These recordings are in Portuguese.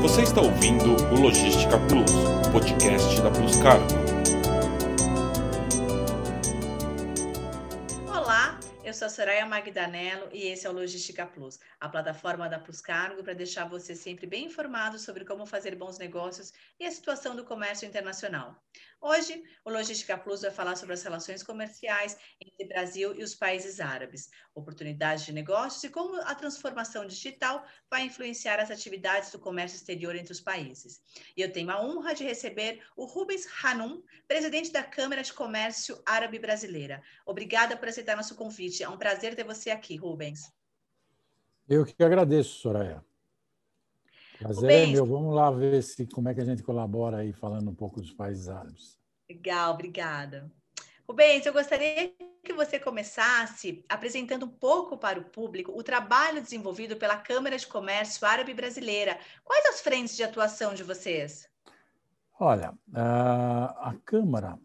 Você está ouvindo o Logística Plus, podcast da Plus Cargo. Soraya Magdanello e esse é o Logística Plus, a plataforma da Plus Cargo para deixar você sempre bem informado sobre como fazer bons negócios e a situação do comércio internacional. Hoje, o Logística Plus vai falar sobre as relações comerciais entre Brasil e os países árabes, oportunidades de negócios e como a transformação digital vai influenciar as atividades do comércio exterior entre os países. E eu tenho a honra de receber o Rubens Hanum, presidente da Câmara de Comércio Árabe Brasileira. Obrigada por aceitar nosso convite. É um prazer ter você aqui, Rubens. Eu que agradeço, Soraya. Prazer é meu. Vamos lá ver se, como é que a gente colabora aí, falando um pouco dos países árabes. Legal, obrigada. Rubens, eu gostaria que você começasse apresentando um pouco para o público o trabalho desenvolvido pela Câmara de Comércio Árabe Brasileira. Quais as frentes de atuação de vocês? Olha, a Câmara.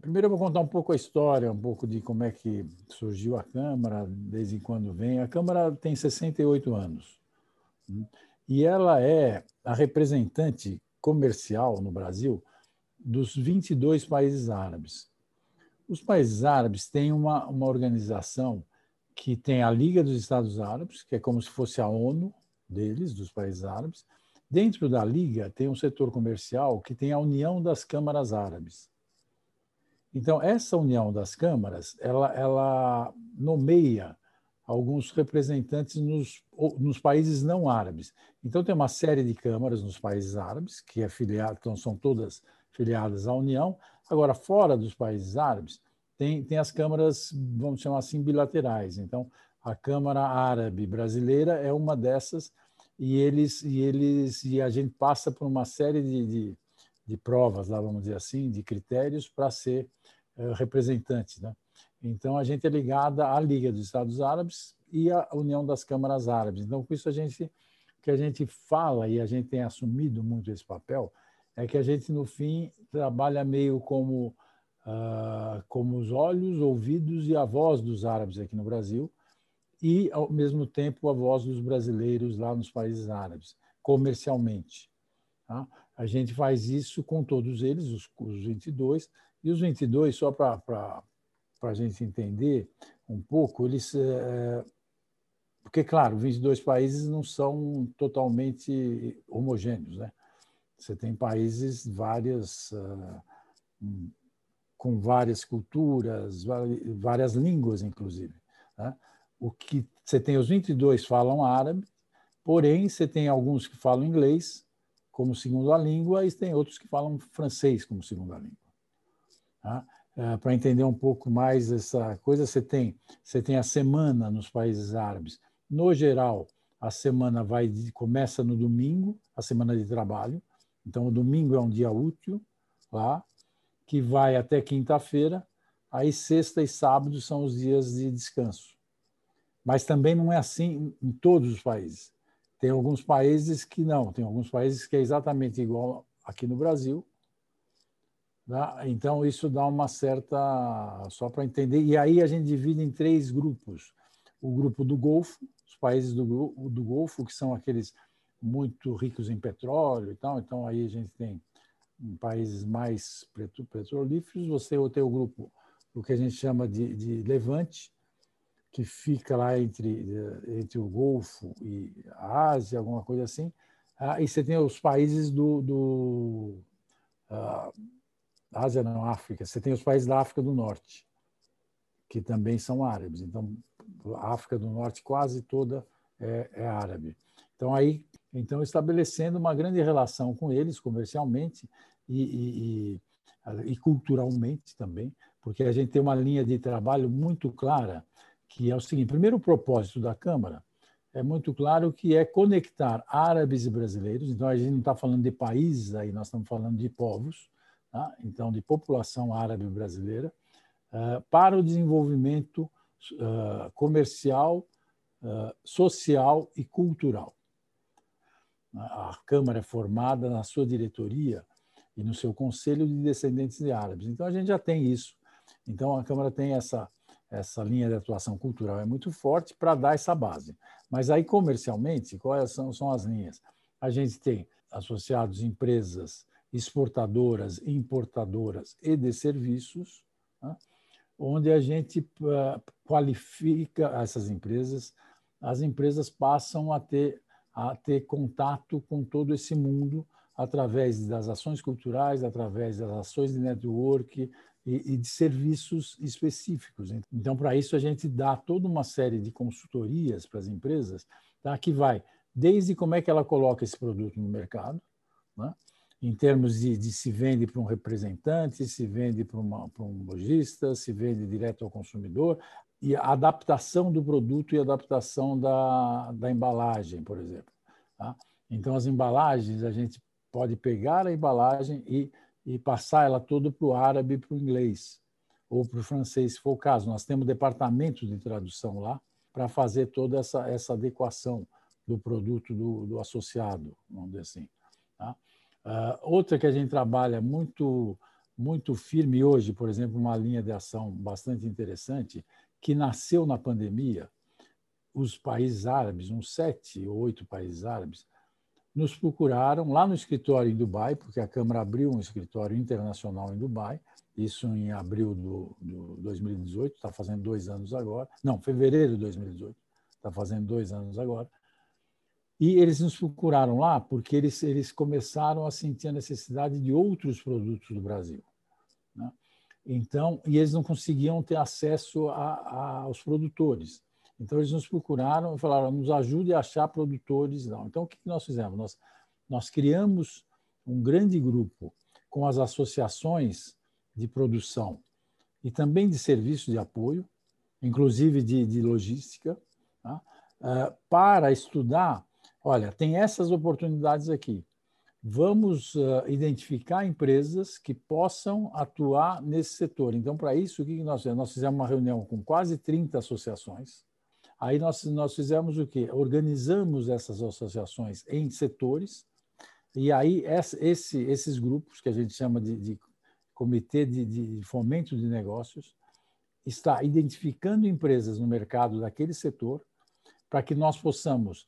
Primeiro eu vou contar um pouco a história, um pouco de como é que surgiu a Câmara, desde quando vem. A Câmara tem 68 anos e ela é a representante comercial no Brasil dos 22 países árabes. Os países árabes têm uma, uma organização que tem a Liga dos Estados Árabes, que é como se fosse a ONU deles, dos países árabes. Dentro da Liga tem um setor comercial que tem a União das Câmaras Árabes. Então, essa união das câmaras, ela, ela nomeia alguns representantes nos, nos países não árabes. Então, tem uma série de câmaras nos países árabes, que é filiado, então são todas filiadas à União. Agora, fora dos países árabes, tem, tem as câmaras, vamos chamar assim, bilaterais. Então, a Câmara Árabe Brasileira é uma dessas, e eles e eles e a gente passa por uma série de, de, de provas, lá vamos dizer assim, de critérios para ser uh, representante, né? Então, a gente é ligada à Liga dos Estados Árabes e à União das Câmaras Árabes. Então, com isso, a gente, que a gente fala e a gente tem assumido muito esse papel, é que a gente, no fim, trabalha meio como, uh, como os olhos, ouvidos e a voz dos árabes aqui no Brasil e, ao mesmo tempo, a voz dos brasileiros lá nos países árabes, comercialmente. Tá? A gente faz isso com todos eles, os, os 22, e os 22, só para a gente entender um pouco, eles. É, porque, claro, 22 países não são totalmente homogêneos, né? Você tem países várias, uh, com várias culturas, várias línguas, inclusive. Né? O que você tem os 22 falam árabe, porém você tem alguns que falam inglês como segunda língua e tem outros que falam francês como segunda língua. Tá? uh, para entender um pouco mais essa coisa, você tem, você tem a semana nos países árabes. No geral, a semana vai começa no domingo, a semana de trabalho. Então, o domingo é um dia útil lá, que vai até quinta-feira. Aí, sexta e sábado são os dias de descanso. Mas também não é assim em todos os países. Tem alguns países que não, tem alguns países que é exatamente igual aqui no Brasil, Tá? Então, isso dá uma certa. Só para entender. E aí a gente divide em três grupos: o grupo do Golfo, os países do, do Golfo, que são aqueles muito ricos em petróleo e tal. Então, aí a gente tem países mais petrolíferos. Você tem o grupo, o que a gente chama de, de Levante, que fica lá entre, entre o Golfo e a Ásia, alguma coisa assim. Ah, e você tem os países do, do uh, Ásia não, África. Você tem os países da África do Norte, que também são árabes. Então, a África do Norte quase toda é, é árabe. Então, aí, então, estabelecendo uma grande relação com eles comercialmente e, e, e, e culturalmente também, porque a gente tem uma linha de trabalho muito clara, que é o seguinte: primeiro, o propósito da Câmara é muito claro que é conectar árabes e brasileiros. Então, a gente não está falando de países aí, nós estamos falando de povos tá? então de população árabe brasileira, uh, para o desenvolvimento uh, comercial, uh, social e cultural. A Câmara é formada na sua diretoria e no seu conselho de descendentes de árabes. Então a gente já tem isso. Então a Câmara tem essa essa linha de atuação cultural é muito forte para dar essa base. Mas aí comercialmente, quais são, são as linhas? A gente tem associados empresas exportadoras, importadoras e de serviços, né? onde a gente uh, qualifica essas empresas, as empresas passam a ter, a ter contato com todo esse mundo através das ações culturais, através das ações de network e, e de serviços específicos. Então, para isso, a gente dá toda uma série de consultorias para as empresas, tá? que vai desde como é que ela coloca esse produto no mercado, né? em termos de, de, se vende para um representante, se vende para, uma, para um lojista, se vende direto ao consumidor, e a adaptação do produto e adaptação da, da embalagem, por exemplo. Tá? Então, as embalagens, a gente pode pegar a embalagem e, e passar ela toda para o árabe e para o inglês, ou para o francês, se for o caso. Nós temos departamento de tradução lá para fazer toda essa, essa adequação do produto do, do associado, vamos dizer assim. Tá? Uh, outra que a gente trabalha muito muito firme hoje, por exemplo, uma linha de ação bastante interessante, que nasceu na pandemia, os países árabes, uns sete ou oito países árabes, nos procuraram lá no escritório em Dubai, porque a Câmara abriu um escritório internacional em Dubai, isso em abril do, do 2018, está fazendo dois anos agora, não, fevereiro de 2018, está fazendo dois anos agora. E eles nos procuraram lá porque eles, eles começaram a sentir a necessidade de outros produtos do Brasil. Né? Então, e eles não conseguiam ter acesso a, a, aos produtores. Então, eles nos procuraram e falaram: nos ajude a achar produtores. Não. Então, o que nós fizemos? Nós, nós criamos um grande grupo com as associações de produção e também de serviços de apoio, inclusive de, de logística, tá? uh, para estudar. Olha, tem essas oportunidades aqui. Vamos uh, identificar empresas que possam atuar nesse setor. Então, para isso, o que nós fizemos? Nós fizemos uma reunião com quase 30 associações Aí nós, nós fizemos o quê? Organizamos essas associações em setores, e aí esse, esses grupos, que a gente chama de, de Comitê de, de Fomento de Negócios, está identificando empresas no mercado daquele setor para que nós possamos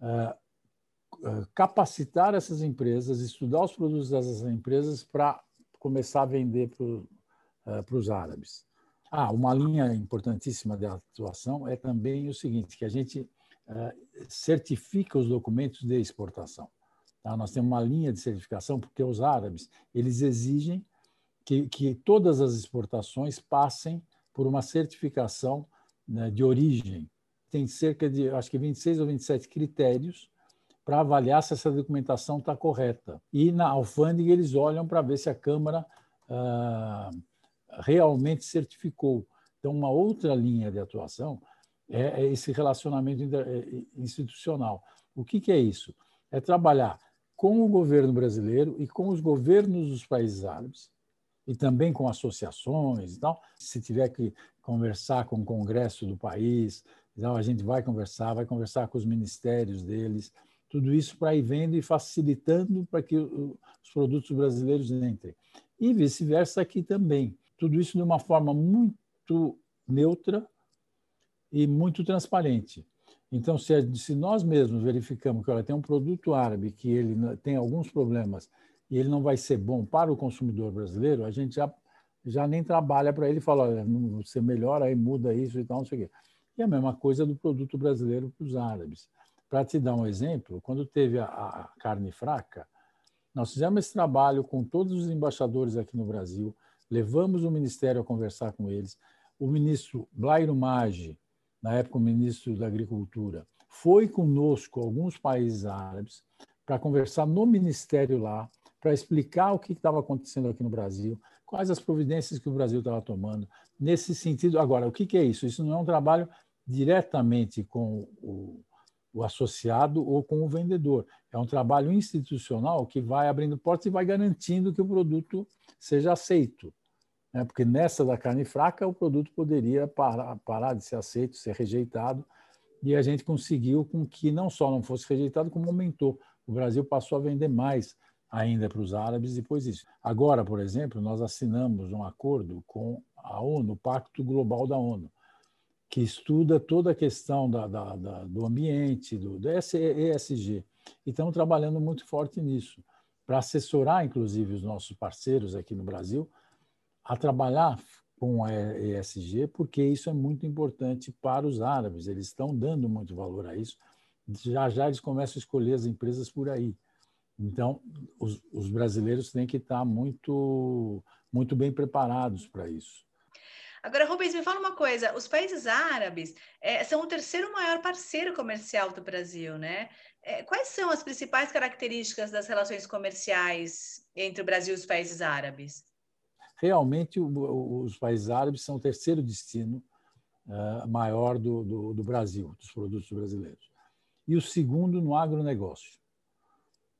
uh, capacitar essas empresas, estudar os produtos dessas empresas para começar a vender para uh, os árabes. Ah, uma linha importantíssima de atuação é também o seguinte, que a gente uh, certifica os documentos de exportação. Tá? Nós temos uma linha de certificação porque os árabes eles exigem que, que todas as exportações passem por uma certificação né, de origem. Tem cerca de, acho que 26 ou 27 critérios para avaliar se essa documentação está correta. E na alfândega eles olham para ver se a Câmara uh, realmente certificou. Então, uma outra linha de atuação é, é esse relacionamento é, institucional. O que, que é isso? É trabalhar com o governo brasileiro e com os governos dos países árabes, e também com associações e tal. Se tiver que conversar com o Congresso do país, então a gente vai conversar, vai conversar com os ministérios deles, tudo isso para ir vendo e facilitando para que os produtos brasileiros entrem. E vice-versa aqui também tudo isso de uma forma muito neutra e muito transparente. Então, se, se nós mesmos verificamos que olha, tem um produto árabe que ele tem alguns problemas e ele não vai ser bom para o consumidor brasileiro, a gente já, já nem trabalha para ele e fala, olha, você melhora aí, muda isso e tal, não sei o quê. E a mesma coisa do produto brasileiro para os árabes. Para te dar um exemplo, quando teve a, a carne fraca, nós fizemos esse trabalho com todos os embaixadores aqui no Brasil, levamos o Ministério a conversar com eles. O ministro Blairo Maggi, na época o ministro da Agricultura, foi conosco a alguns países árabes para conversar no Ministério lá, para explicar o que estava acontecendo aqui no Brasil, quais as providências que o Brasil estava tomando. Nesse sentido, agora, o que, é isso? Isso não é um trabalho diretamente com o, o associado ou com o vendedor. É um trabalho institucional que vai abrindo portas e vai garantindo que o produto seja aceito né? porque nessa da carne fraca o produto poderia parar, parar de ser aceito, ser rejeitado, e a gente conseguiu com que não só não fosse rejeitado, como aumentou. O Brasil passou a vender mais ainda para os árabes depois disso. Agora, por exemplo, nós assinamos um acordo com a ONU, o Pacto Global da ONU, que estuda toda a questão da, da, da, do ambiente, do, do ESG. e estamos trabalhando muito forte nisso, para assessorar, inclusive, os nossos parceiros aqui no Brasil a trabalhar com a ESG, porque isso é muito importante para os árabes, eles estão dando muito valor a isso. Já já eles começam a escolher as empresas por aí. Então, os, os brasileiros têm que estar muito, muito bem preparados para isso. Agora, Rubens, me fala uma coisa: os países árabes é, são o terceiro maior parceiro comercial do Brasil, né? É, quais são as principais características das relações comerciais entre o Brasil e os países árabes? Realmente, o, os países árabes são o terceiro destino uh, maior do, do, do, Brasil, dos produtos brasileiros. E o segundo no agronegócio.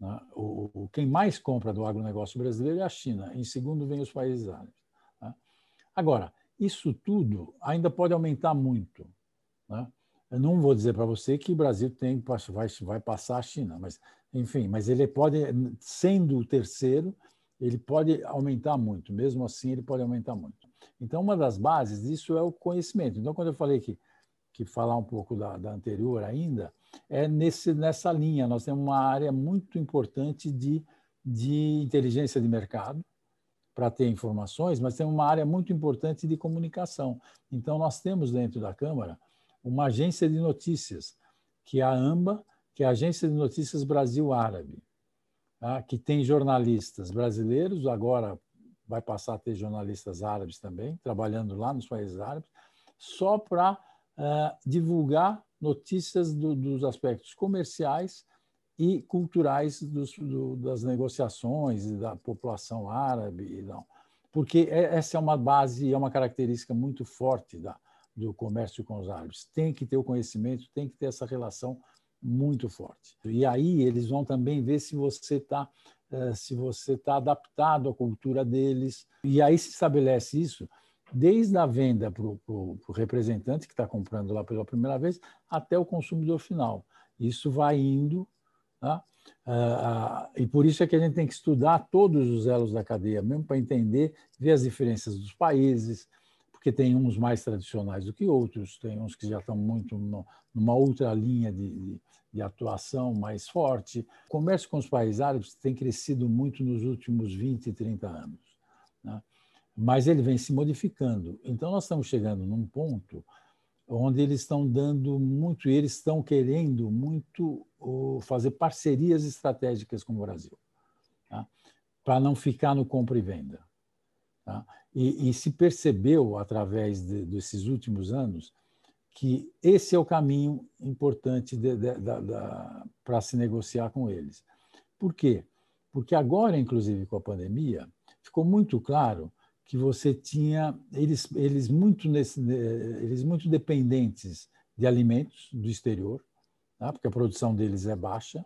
Né? O, quem mais compra do agronegócio brasileiro é a China. Em segundo, vem os países árabes. Né? Agora, isso tudo ainda pode aumentar muito. Né? Eu não vou dizer para você que o Brasil tem, vai, vai passar a China, mas enfim, mas ele pode, sendo o terceiro, ele pode aumentar muito. Mesmo assim, ele pode aumentar muito. Então, uma das bases disso é o conhecimento. Então, quando eu falei que que falar um pouco da, da anterior ainda é nesse nessa linha. Nós temos uma área muito importante de de inteligência de mercado, para ter informações, mas tem uma área muito importante de comunicação. Então, nós temos dentro da Câmara uma agência de notícias, que é a AMBA, que é a Agência de Notícias Brasil Árabe, tá? que tem jornalistas brasileiros, agora vai passar a ter jornalistas árabes também, trabalhando lá nos países árabes, só para uh, divulgar notícias do, dos aspectos comerciais e culturais dos, do, das negociações da população árabe. Não. Porque é, essa é uma base, é uma característica muito forte da, do comércio com os árabes. Tem que ter o conhecimento, tem que ter essa relação muito forte. E aí eles vão também ver se você está eh, se você está adaptado à cultura deles. E aí se estabelece isso desde a venda para o representante que está comprando lá pela primeira vez até o consumidor final. Isso vai indo Tá? Ah, e por isso é que a gente tem que estudar todos os elos da cadeia, mesmo para entender, ver as diferenças dos países, porque tem uns mais tradicionais do que outros, tem uns que já estão muito numa outra linha de, de, de atuação mais forte. O comércio com os países árabes tem crescido muito nos últimos 20, 30 anos, né? mas ele vem se modificando. Então, nós estamos chegando num ponto onde eles estão dando muito, e eles estão querendo muito fazer parcerias estratégicas com o Brasil, tá? para não ficar no compra e venda. Tá? E, e, se percebeu, através de, desses últimos anos, que esse é o caminho importante para se negociar com eles. Por quê? Porque agora, inclusive com a pandemia, ficou muito claro que você tinha eles eles muito nesse, eles muito dependentes de alimentos do exterior, né? porque a produção deles é baixa,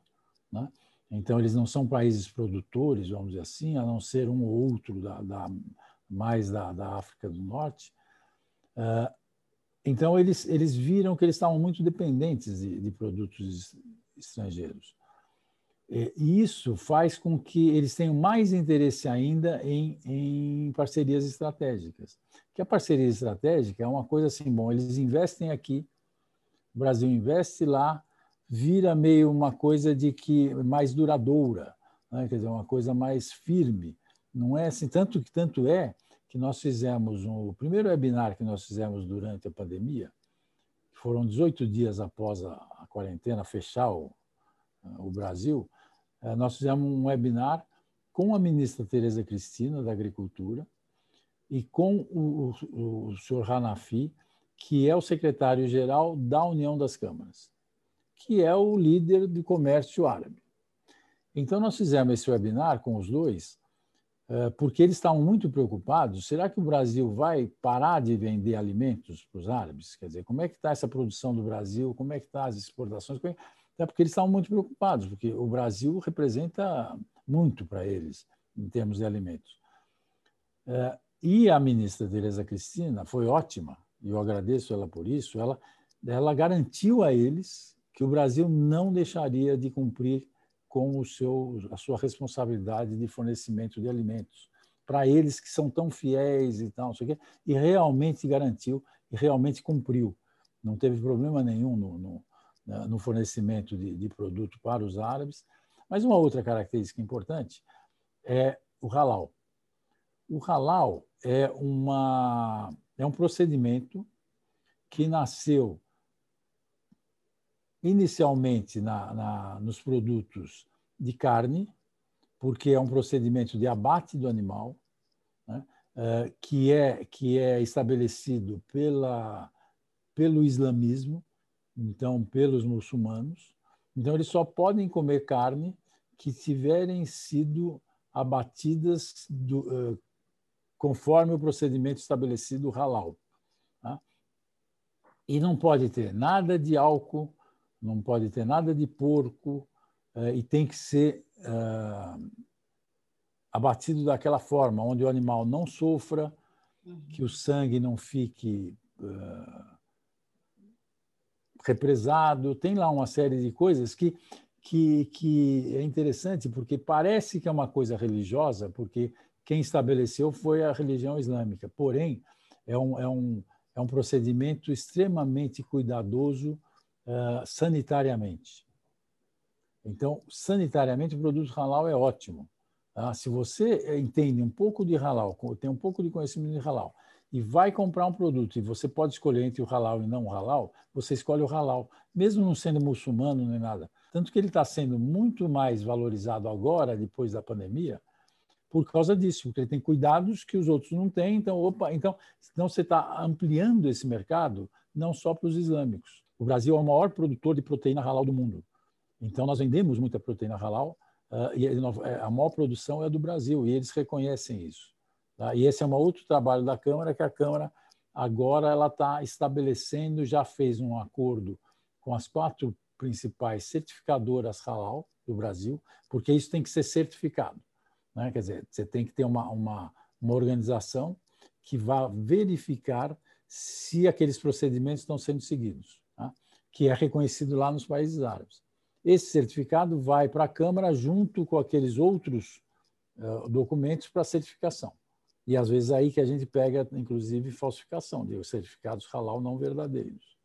né? então eles não são países produtores, vamos dizer assim, a não ser um ou outro da, da mais da, da, África do Norte. Uh, então eles eles viram que eles estavam muito dependentes de, de produtos estrangeiros. E isso faz com que eles tenham mais interesse ainda em, em parcerias estratégicas. Que a parceria estratégica é uma coisa assim, bom, eles investem aqui, o Brasil investe lá, vira meio uma coisa de que mais duradoura, né? quer dizer, uma coisa mais firme. Não é assim, tanto que tanto é que nós fizemos um, o primeiro webinar que nós fizemos durante a pandemia, foram 18 dias após a, a quarentena fechar o, o Brasil, é, nós fizemos um webinar com a ministra Tereza Cristina, da Agricultura, e com o, o, o senhor Hanafi, que é o secretário-geral da União das Câmaras, que é o líder do comércio árabe. Então, nós fizemos esse webinar com os dois, é, porque eles estavam muito preocupados. Será que o Brasil vai parar de vender alimentos para os árabes? Quer dizer, como é que está essa produção do Brasil? Como é que estão tá as exportações? Até porque eles estavam muito preocupados, porque o Brasil representa muito para eles em termos de alimentos. É, e a ministra Tereza Cristina foi ótima, e eu agradeço ela por isso. Ela, ela garantiu a eles que o Brasil não deixaria de cumprir com o seu, a sua responsabilidade de fornecimento de alimentos para eles que são tão fiéis e tal, quê, e realmente garantiu e realmente cumpriu. Não teve problema nenhum no, no no fornecimento de, de produto para os árabes. Mas uma outra característica importante é o halal. O halal é, uma, é um procedimento que nasceu inicialmente na, na, nos produtos de carne, porque é um procedimento de abate do animal, né, é, que, é, que é estabelecido pela, pelo islamismo, então pelos muçulmanos. Então, eles só podem comer carne que tiverem sido abatidas do, uh, conforme o procedimento estabelecido halal. Tá? E não pode ter nada de álcool, não pode ter nada de porco, uh, e tem que ser uh, abatido daquela forma, onde o animal não sofra, uhum. que o sangue não fique represado. Tem lá uma série de coisas que que, que é interessante porque parece que é uma coisa religiosa, porque quem estabeleceu foi a religião islâmica. Porém, é um, é um, é um procedimento extremamente cuidadoso uh, sanitariamente. Então, sanitariamente, o produto halal é ótimo. Tá? Se você entende um pouco de halal, tem um pouco de conhecimento de halal, e vai comprar um produto e você pode escolher entre o halal e não o halal, você escolhe o halal, mesmo não sendo muçulmano nem nada. Tanto que ele está sendo muito mais valorizado agora, depois da pandemia, por causa disso, porque ele tem cuidados que os outros não têm. Então, opa, então, então você está ampliando esse mercado não só para os islâmicos. O Brasil é o maior produtor de proteína halal do mundo. Então, nós vendemos muita proteína halal uh, e a maior produção é do Brasil, e eles reconhecem isso. Tá? E esse é um outro trabalho da Câmara, que a Câmara agora ela está estabelecendo, já fez um acordo com as quatro principais certificadoras halal do Brasil, porque isso tem que ser certificado. Né? Quer dizer, você tem que ter uma, uma, uma organização que vá verificar se aqueles procedimentos estão sendo seguidos, tá? que é reconhecido lá nos países árabes. Esse certificado vai para a Câmara junto com aqueles outros uh, documentos para certificação. E às vezes é aí que a gente pega, inclusive, falsificação de certificados halal não verdadeiros.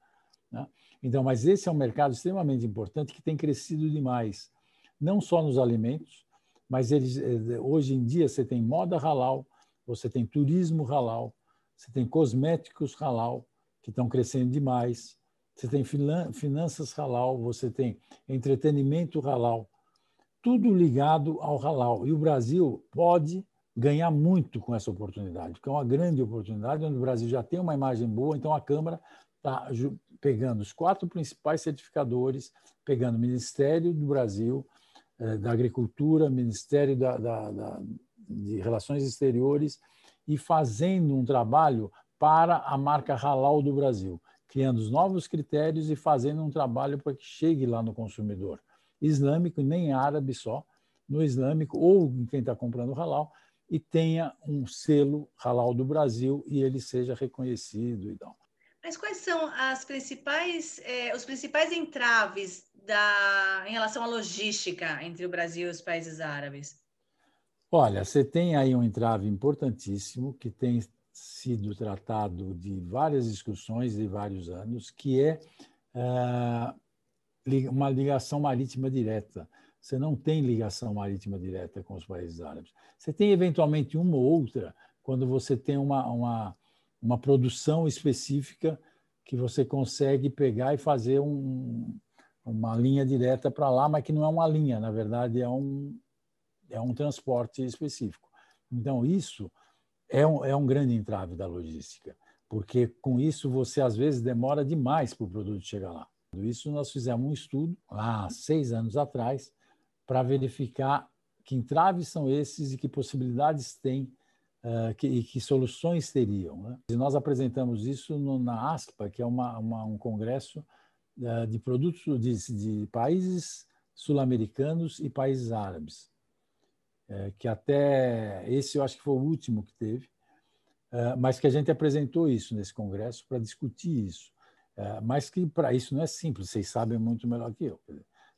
Né? Então, mas esse é um mercado extremamente importante que tem crescido demais, não só nos alimentos, mas eles, eh, hoje em dia você tem moda halal, você tem turismo halal, você tem cosméticos halal, que estão crescendo demais, você tem finanças halal, você tem entretenimento halal, tudo ligado ao halal. E o Brasil pode ganhar muito com essa oportunidade, porque é uma grande oportunidade, onde o Brasil já tem uma imagem boa, então a Câmara está pegando os quatro principais certificadores, pegando o Ministério do Brasil, eh, da Agricultura, Ministério da, da, da, de Relações Exteriores, e fazendo um trabalho para a marca Halal do Brasil, criando os novos critérios e fazendo um trabalho para que chegue lá no consumidor. Islâmico, nem árabe só, no islâmico ou em quem está comprando halal, e tenha um selo halal do Brasil e ele seja reconhecido e tal. Mas quais são as principais, eh, os principais entraves da, em relação à logística entre o Brasil e os países árabes? Olha, você tem aí um entrave importantíssimo que tem sido tratado de várias discussões de vários anos, que é uh, uma ligação marítima direta. Você não tem ligação marítima direta com os países árabes. Você tem eventualmente uma ou outra quando você tem uma, uma uma produção específica que você consegue pegar e fazer um, uma linha direta para lá, mas que não é uma linha, na verdade é um, é um transporte específico. Então, isso é um, é um grande entrave da logística, porque com isso você às vezes demora demais para o produto chegar lá. Isso nós fizemos um estudo há seis anos atrás para verificar que entraves são esses e que possibilidades tem uh, que, e que soluções teriam. Né? E nós apresentamos isso no, na ASPA, que é uma, uma um congresso uh, de produtos de, de países sul-americanos e países árabes, uh, que até esse eu acho que foi o último que teve, mas que a gente apresentou isso nesse congresso para discutir isso. mas que para isso não é simples, vocês sabem muito melhor que eu.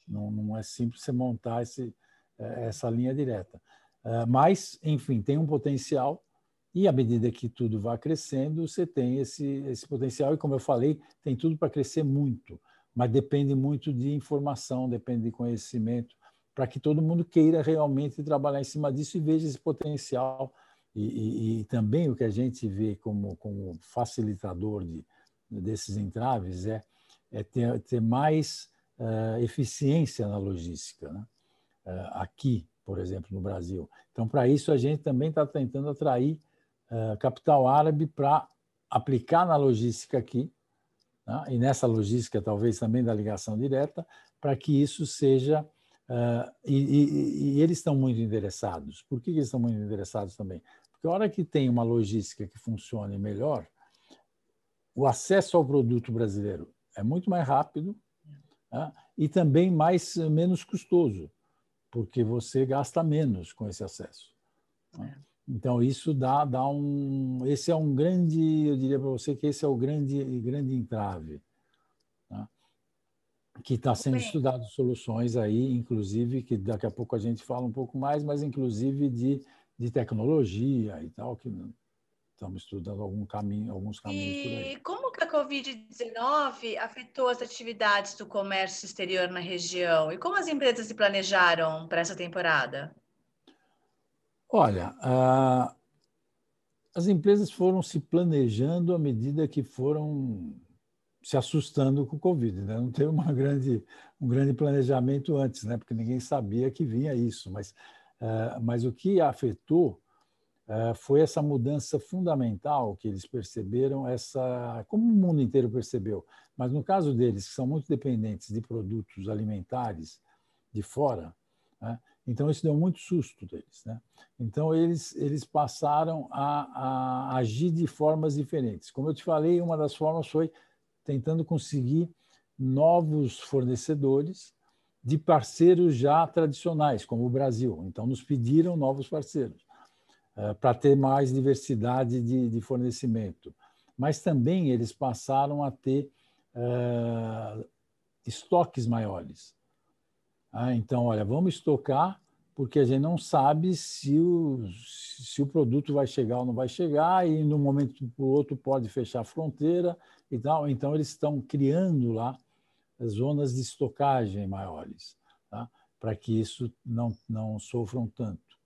Não, não é simples você montar esse, essa linha direta. Ah, mas, enfim, tem um potencial e à medida que tudo vai crescendo, você tem esse, esse potencial e, como eu falei, tem tudo para crescer muito, mas depende muito de informação, depende de conhecimento, para que todo mundo queira realmente trabalhar em cima disso e veja esse potencial. E, e, e também o que a gente vê como, como facilitador de, desses entraves é, é ter, ter mais uh, eficiência na logística, né? uh, aqui, por exemplo, no Brasil. Então, para isso, a gente também está tentando atrair uh, capital árabe para aplicar na logística aqui, né? e nessa logística, talvez também da ligação direta, para que isso seja. E, e, e, eles estão muito interessados. Por que eles estão muito interessados também? Porque a hora que tem uma logística que funcione melhor, o acesso ao produto brasileiro é muito mais rápido né? e também mais menos custoso, porque você gasta menos com esse acesso. Né? É. Então isso dá, dá um, esse é um grande, eu diria para você que esse é o grande, grande entrave, né? que está sendo Bem. estudado soluções aí, inclusive que daqui a pouco a gente fala um pouco mais, mas inclusive de, de tecnologia e tal que estamos estudando algum caminho, alguns caminhos e por aí. E como que a Covid-19 afetou as atividades do comércio exterior na região? E como as empresas se planejaram para essa temporada? Olha, uh, as empresas foram se planejando à medida que foram se assustando com o Covid. Né? Não teve uma grande, um grande planejamento antes, né? porque ninguém sabia que vinha isso. Mas, uh, mas o que afetou foi essa mudança fundamental que eles perceberam, essa como o mundo inteiro percebeu, mas no caso deles, que são muito dependentes de produtos alimentares de fora, né? então isso deu muito susto deles. Né? Então eles, eles passaram a, a agir de formas diferentes. Como eu te falei, uma das formas foi tentando conseguir novos fornecedores de parceiros já tradicionais, como o Brasil. Então, nos pediram novos parceiros. Eh, para ter mais diversidade de, de, fornecimento. Mas também eles passaram a ter uh, estoques maiores. Ah, então, olha, vamos estocar, porque a gente não sabe se o, se o produto vai chegar ou não vai chegar, e no momento o outro pode fechar a fronteira e tal. Então, eles estão criando lá zonas de estocagem maiores, tá? para que isso não, não sofram tanto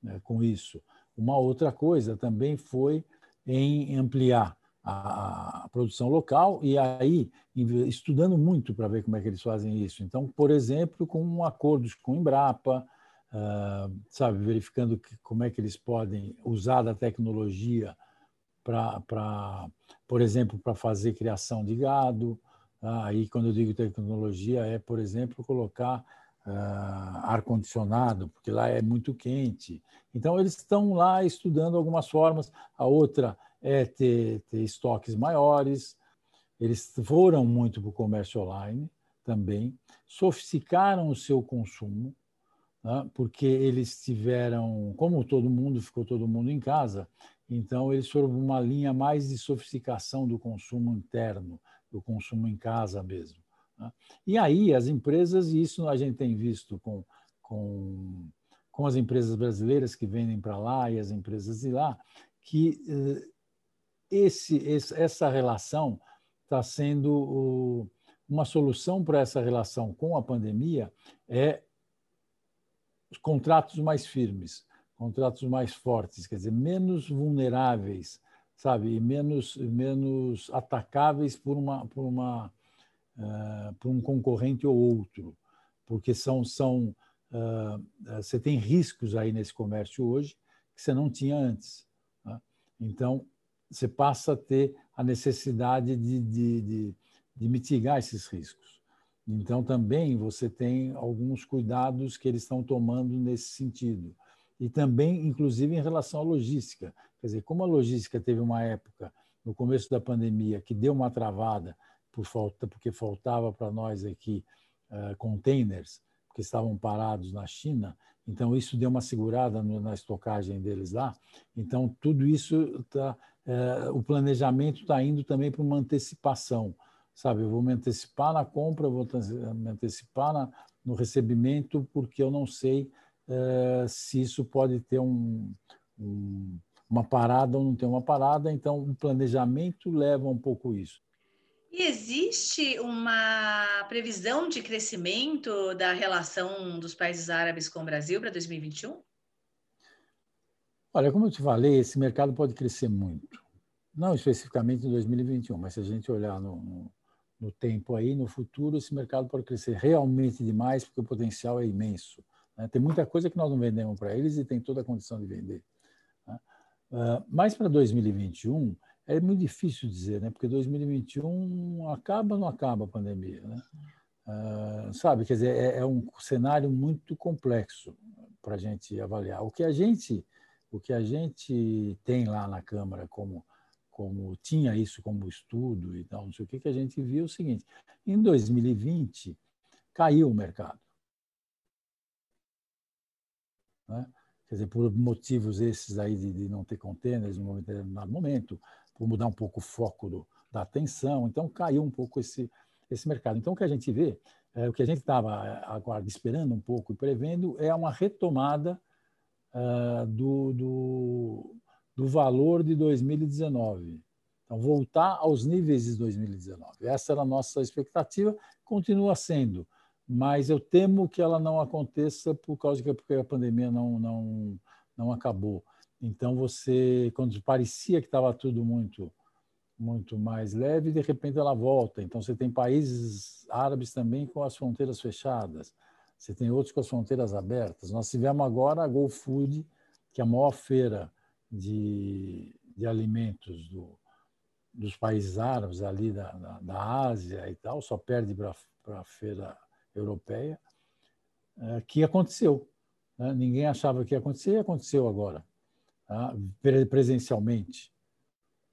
né, com isso. Uma outra coisa também foi em ampliar a, produção local e aí estudando muito para ver como é que eles fazem isso. Então, por exemplo, com acordos com Embrapa, uh, sabe, verificando como é que eles podem usar da tecnologia para, por exemplo, para fazer criação de gado. Tá? Aí, quando eu digo tecnologia, é, por exemplo, colocar ar-condicionado, porque lá é muito quente. Então, eles estão lá estudando algumas formas. A outra é ter, ter estoques maiores. Eles foram muito para o comércio online também, sofisticaram o seu consumo, né? porque eles tiveram, como todo mundo, ficou todo mundo em casa, então eles foram uma linha mais de sofisticação do consumo interno, do consumo em casa mesmo. Né? E aí as empresas, e isso a gente tem visto com, com, com as empresas brasileiras que vendem para lá e as empresas de lá, que eh, esse, essa relação está sendo uma solução para essa relação com a pandemia é os contratos mais firmes, contratos mais fortes, quer dizer, menos vulneráveis, sabe, e menos menos atacáveis por uma por uma uh, para um concorrente ou outro, porque são, são uh, você tem riscos aí nesse comércio hoje que você não tinha antes. Né? Então, você passa a ter a necessidade de, de, de, de mitigar esses riscos. Então, também você tem alguns cuidados que eles estão tomando nesse sentido. E também, inclusive, em relação à logística. Quer dizer, como a logística teve uma época, no começo da pandemia, que deu uma travada, por falta, porque faltava para nós aqui uh, containers, que estavam parados na China. Então, isso deu uma segurada no, na estocagem deles lá. Então, tudo isso, tá, uh, o planejamento está indo também para uma antecipação. Sabe, eu vou me antecipar na compra, vou me antecipar na, no recebimento, porque eu não sei uh, se isso pode ter um, um, uma parada ou não ter uma parada. Então, o planejamento leva um pouco isso. E existe uma previsão de crescimento da relação dos países árabes com o Brasil para 2021? Olha, como eu te falei, esse mercado pode crescer muito. Não especificamente em 2021, mas se a gente olhar no, no, no tempo aí, no futuro, esse mercado pode crescer realmente demais, porque o potencial é imenso. Né? Tem muita coisa que nós não vendemos para eles e tem toda a condição de vender. Né? Uh, mas para 2021, é muito difícil dizer, né? porque 2021 acaba ou não acaba a pandemia. Né? Uh, sabe, quer dizer, é, é um cenário muito complexo para a gente avaliar. O que a gente, o que a gente tem lá na Câmara como como tinha isso como estudo e tal, não sei o que, que a gente viu o seguinte: em 2020 caiu o mercado. Né? Quer dizer, por motivos esses aí de, de não ter contêineres determinado momento, por mudar um pouco o foco do, da atenção, então caiu um pouco esse, esse mercado. Então, o que a gente vê, é, o que a gente estava é, agora esperando um pouco e prevendo, é uma retomada uh, do, do, do valor de 2019. Então, voltar aos níveis de 2019. Essa era a nossa expectativa, continua sendo, mas eu temo que ela não aconteça por causa que porque a pandemia não, não, não acabou. Então, você, quando parecia que estava tudo muito muito mais leve, de repente ela volta. Então, você tem países árabes também com as fronteiras fechadas, você tem outros com as fronteiras abertas. Nós tivemos agora a Go Food, que é a maior feira de, de alimentos do, dos países árabes, ali da, da, da Ásia e tal, só perde para a feira europeia, é, que aconteceu. Né? Ninguém achava que ia acontecer e aconteceu agora? Presencialmente.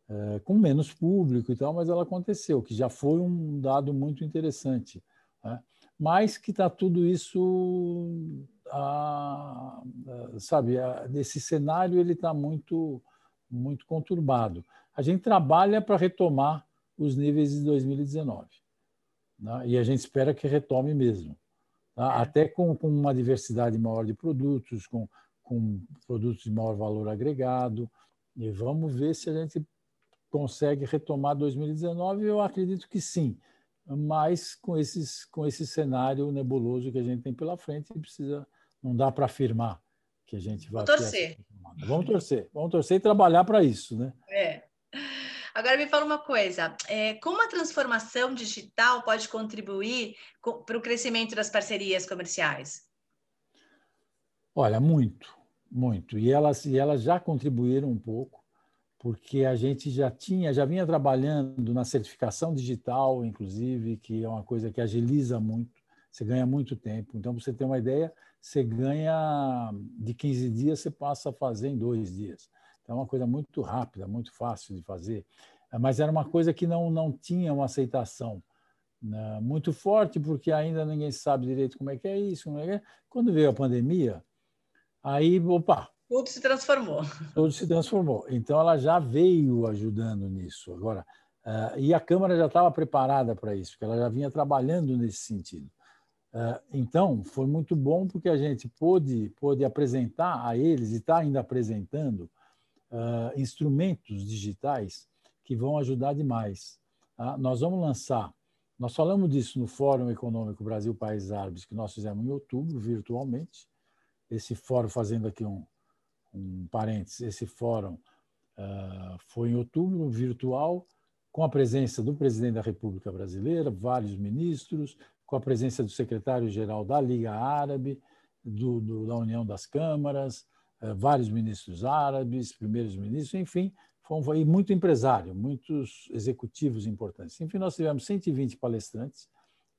É, com menos público e tal, mas ela aconteceu, que já foi um dado muito interessante. Né? Mas que está tudo isso sabe, a, esse cenário ele está muito, muito conturbado. A gente trabalha para retomar os níveis de 2019. Né? E a gente espera que retome mesmo. Tá? Até com, com, uma diversidade maior de produtos, com, com produtos de maior valor agregado. E vamos ver se a gente consegue retomar 2019. Eu acredito que sim mas com, esses, com esse cenário nebuloso que a gente tem pela frente, precisa, não dá para afirmar que a gente vai. Vamos torcer. Vamos torcer, vamos torcer e trabalhar para isso, né? É. Agora me fala uma coisa: é, como a transformação digital pode contribuir para o crescimento das parcerias comerciais? Olha, muito, muito. E elas, e elas já contribuíram um pouco porque a gente já tinha, já vinha trabalhando na certificação digital, inclusive, que é uma coisa que agiliza muito, você ganha muito tempo. Então, você ter uma ideia, você ganha de 15 dias, você passa a fazer em dois dias. Então, é uma coisa muito rápida, muito fácil de fazer. Mas era uma coisa que não, não tinha uma aceitação né, muito forte, porque ainda ninguém sabe direito como é que é isso. É que é. Quando veio a pandemia, aí, opa, tudo se transformou. Tudo se transformou. Então, ela já veio ajudando nisso. Agora, uh, e a Câmara já estava preparada para isso, porque ela já vinha trabalhando nesse sentido. Uh, então, foi muito bom porque a gente pôde, pôde apresentar a eles, e está ainda apresentando, uh, instrumentos digitais que vão ajudar demais. Tá? Nós vamos lançar, nós falamos disso no Fórum Econômico Brasil Países Árabes, que nós fizemos em outubro, virtualmente. Esse fórum fazendo aqui um, um parênteses, esse fórum uh, foi em outubro, virtual, com a presença do presidente da República Brasileira, vários ministros, com a presença do secretário-geral da Liga Árabe, do, do, da União das Câmaras, uh, vários ministros árabes, primeiros ministros, enfim, foi, muito empresário, muitos executivos importantes. Enfim, nós tivemos 120 palestrantes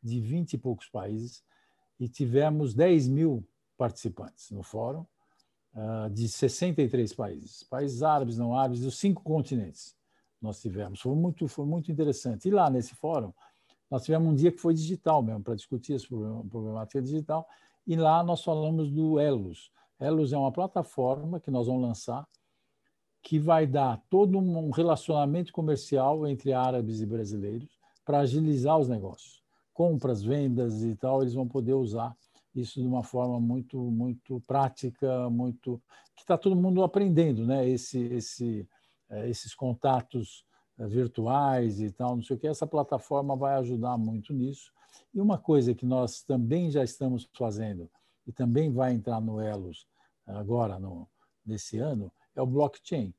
de 20 e poucos países e tivemos 10 mil participantes no fórum, uh, de 63 países, países árabes, não árabes, dos cinco continentes nós tivemos. Foi muito, foi muito interessante. E lá nesse fórum, nós tivemos um dia que foi digital mesmo, para discutir essa problemática digital, e lá nós falamos do Elos. Elos é uma plataforma que nós vamos lançar que vai dar todo um relacionamento comercial entre árabes e brasileiros para agilizar os negócios. Compras, vendas e tal, eles vão poder usar isso de uma forma muito muito prática, muito que está todo mundo aprendendo, né? Esse, esse, é, esses contatos virtuais e tal, não sei o que. Essa plataforma vai ajudar muito nisso. E uma coisa que nós também já estamos fazendo e também vai entrar no Elos agora, no, nesse ano, é o blockchain.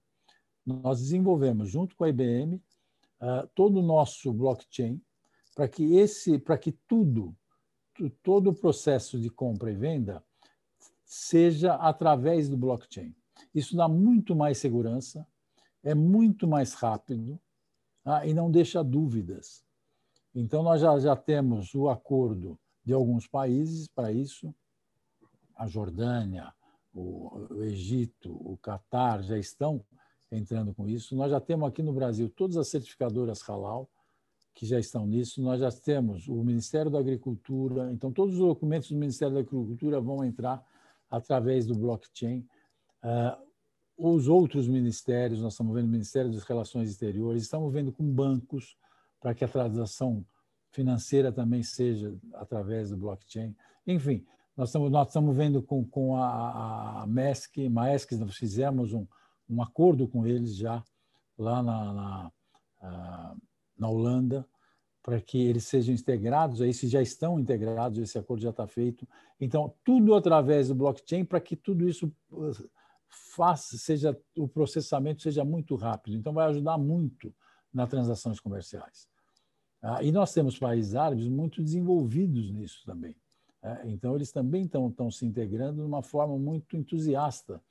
Nós desenvolvemos, junto com a IBM, todo o nosso blockchain para que esse, para que tudo, todo o processo de compra e venda seja através do blockchain. Isso dá muito mais segurança, é muito mais rápido ah, e não deixa dúvidas. Então, nós já, já temos o acordo de alguns países para isso, a Jordânia, o, o Egito, o Catar já estão entrando com isso. Nós já temos aqui no Brasil todas as certificadoras halal que já estão nisso. Nós já temos o Ministério da Agricultura. Então, todos os documentos do Ministério da Agricultura vão entrar através do blockchain. Uh, os outros ministérios, nós estamos vendo o Ministério das Relações Exteriores, estamos vendo com bancos para que a transação financeira também seja através do blockchain. Enfim, nós estamos, nós estamos vendo com, com a, a MESC, Maesc, nós fizemos um, um acordo com eles já lá na, na, ah, na Holanda, para que eles sejam integrados, aí se já estão integrados, esse acordo já está feito. Então, tudo através do blockchain para que tudo isso ah, faça, seja o processamento seja muito rápido. Então, vai ajudar muito nas transações comerciais. Ah, e nós temos países árabes muito desenvolvidos nisso também. É, então, eles também estão se integrando de uma forma muito entusiasta,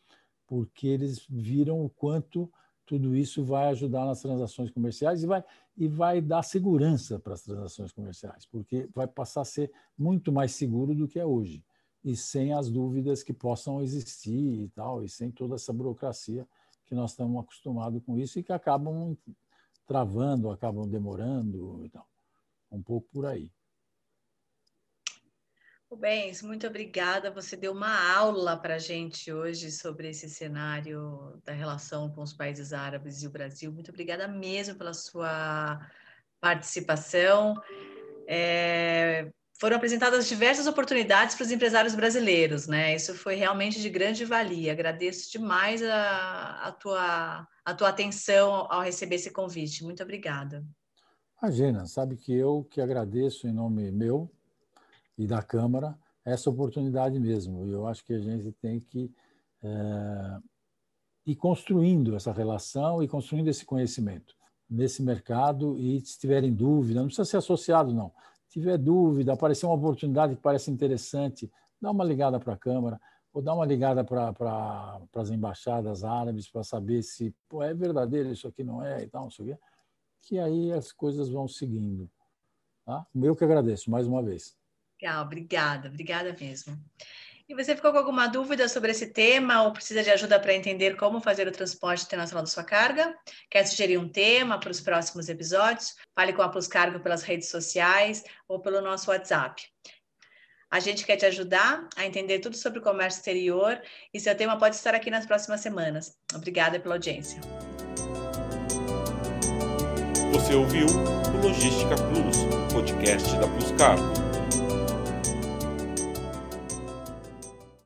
porque eles viram o quanto tudo isso vai ajudar nas transações comerciais e vai, e vai dar segurança para as transações comerciais, porque vai passar a ser muito mais seguro do que é hoje, e sem as dúvidas que possam existir e tal, e sem toda essa burocracia que nós estamos acostumados com isso e que acabam travando, acabam demorando e tal. Um pouco por aí. Rubens, muito obrigada. Você deu uma aula para a gente hoje sobre esse cenário da relação com os países árabes e o Brasil. Muito obrigada mesmo pela sua participação. É, foram apresentadas diversas oportunidades para os empresários brasileiros, né? Isso foi realmente de grande valia. Agradeço demais a, a, tua, a tua atenção ao receber esse convite. Muito obrigada. Imagina, sabe que eu que agradeço em nome meu e da Câmara essa oportunidade mesmo. E eu acho que a gente tem que é, ir construindo essa relação e construindo esse conhecimento nesse mercado. E se tiverem dúvida, não precisa ser associado, não. Se tiver dúvida, aparecer uma oportunidade que parece interessante, dá uma ligada para a Câmara ou dá uma ligada para pra, as embaixadas árabes para saber se pô, é verdadeiro isso aqui não é e tal, não sei o quê, que aí as coisas vão seguindo. Tá? Eu que agradeço mais uma vez. Legal, obrigada, obrigada mesmo. E você ficou com alguma dúvida sobre esse tema ou precisa de ajuda para entender como fazer o transporte internacional da sua carga? Quer sugerir um tema para os próximos episódios? Fale com a Plus Cargo pelas redes sociais ou pelo nosso WhatsApp. A gente quer te ajudar a entender tudo sobre o comércio exterior e seu tema pode estar aqui nas próximas semanas. Obrigada pela audiência. Você ouviu o Logística Plus, podcast da Plus Cargo.